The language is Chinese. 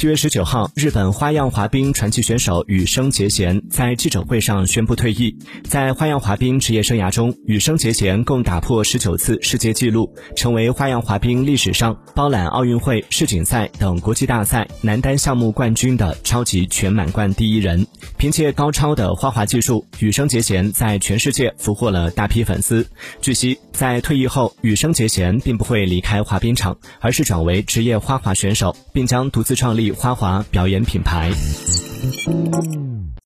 七月十九号，日本花样滑冰传奇选手羽生结弦在记者会上宣布退役。在花样滑冰职业生涯中，羽生结弦共打破十九次世界纪录，成为花样滑冰历史上包揽奥运会、世锦赛等国际大赛男单项目冠军的超级全满贯第一人。凭借高超的花滑技术，羽生结弦在全世界俘获了大批粉丝。据悉，在退役后，羽生结弦并不会离开滑冰场，而是转为职业花滑选手，并将独自创立花滑表演品牌。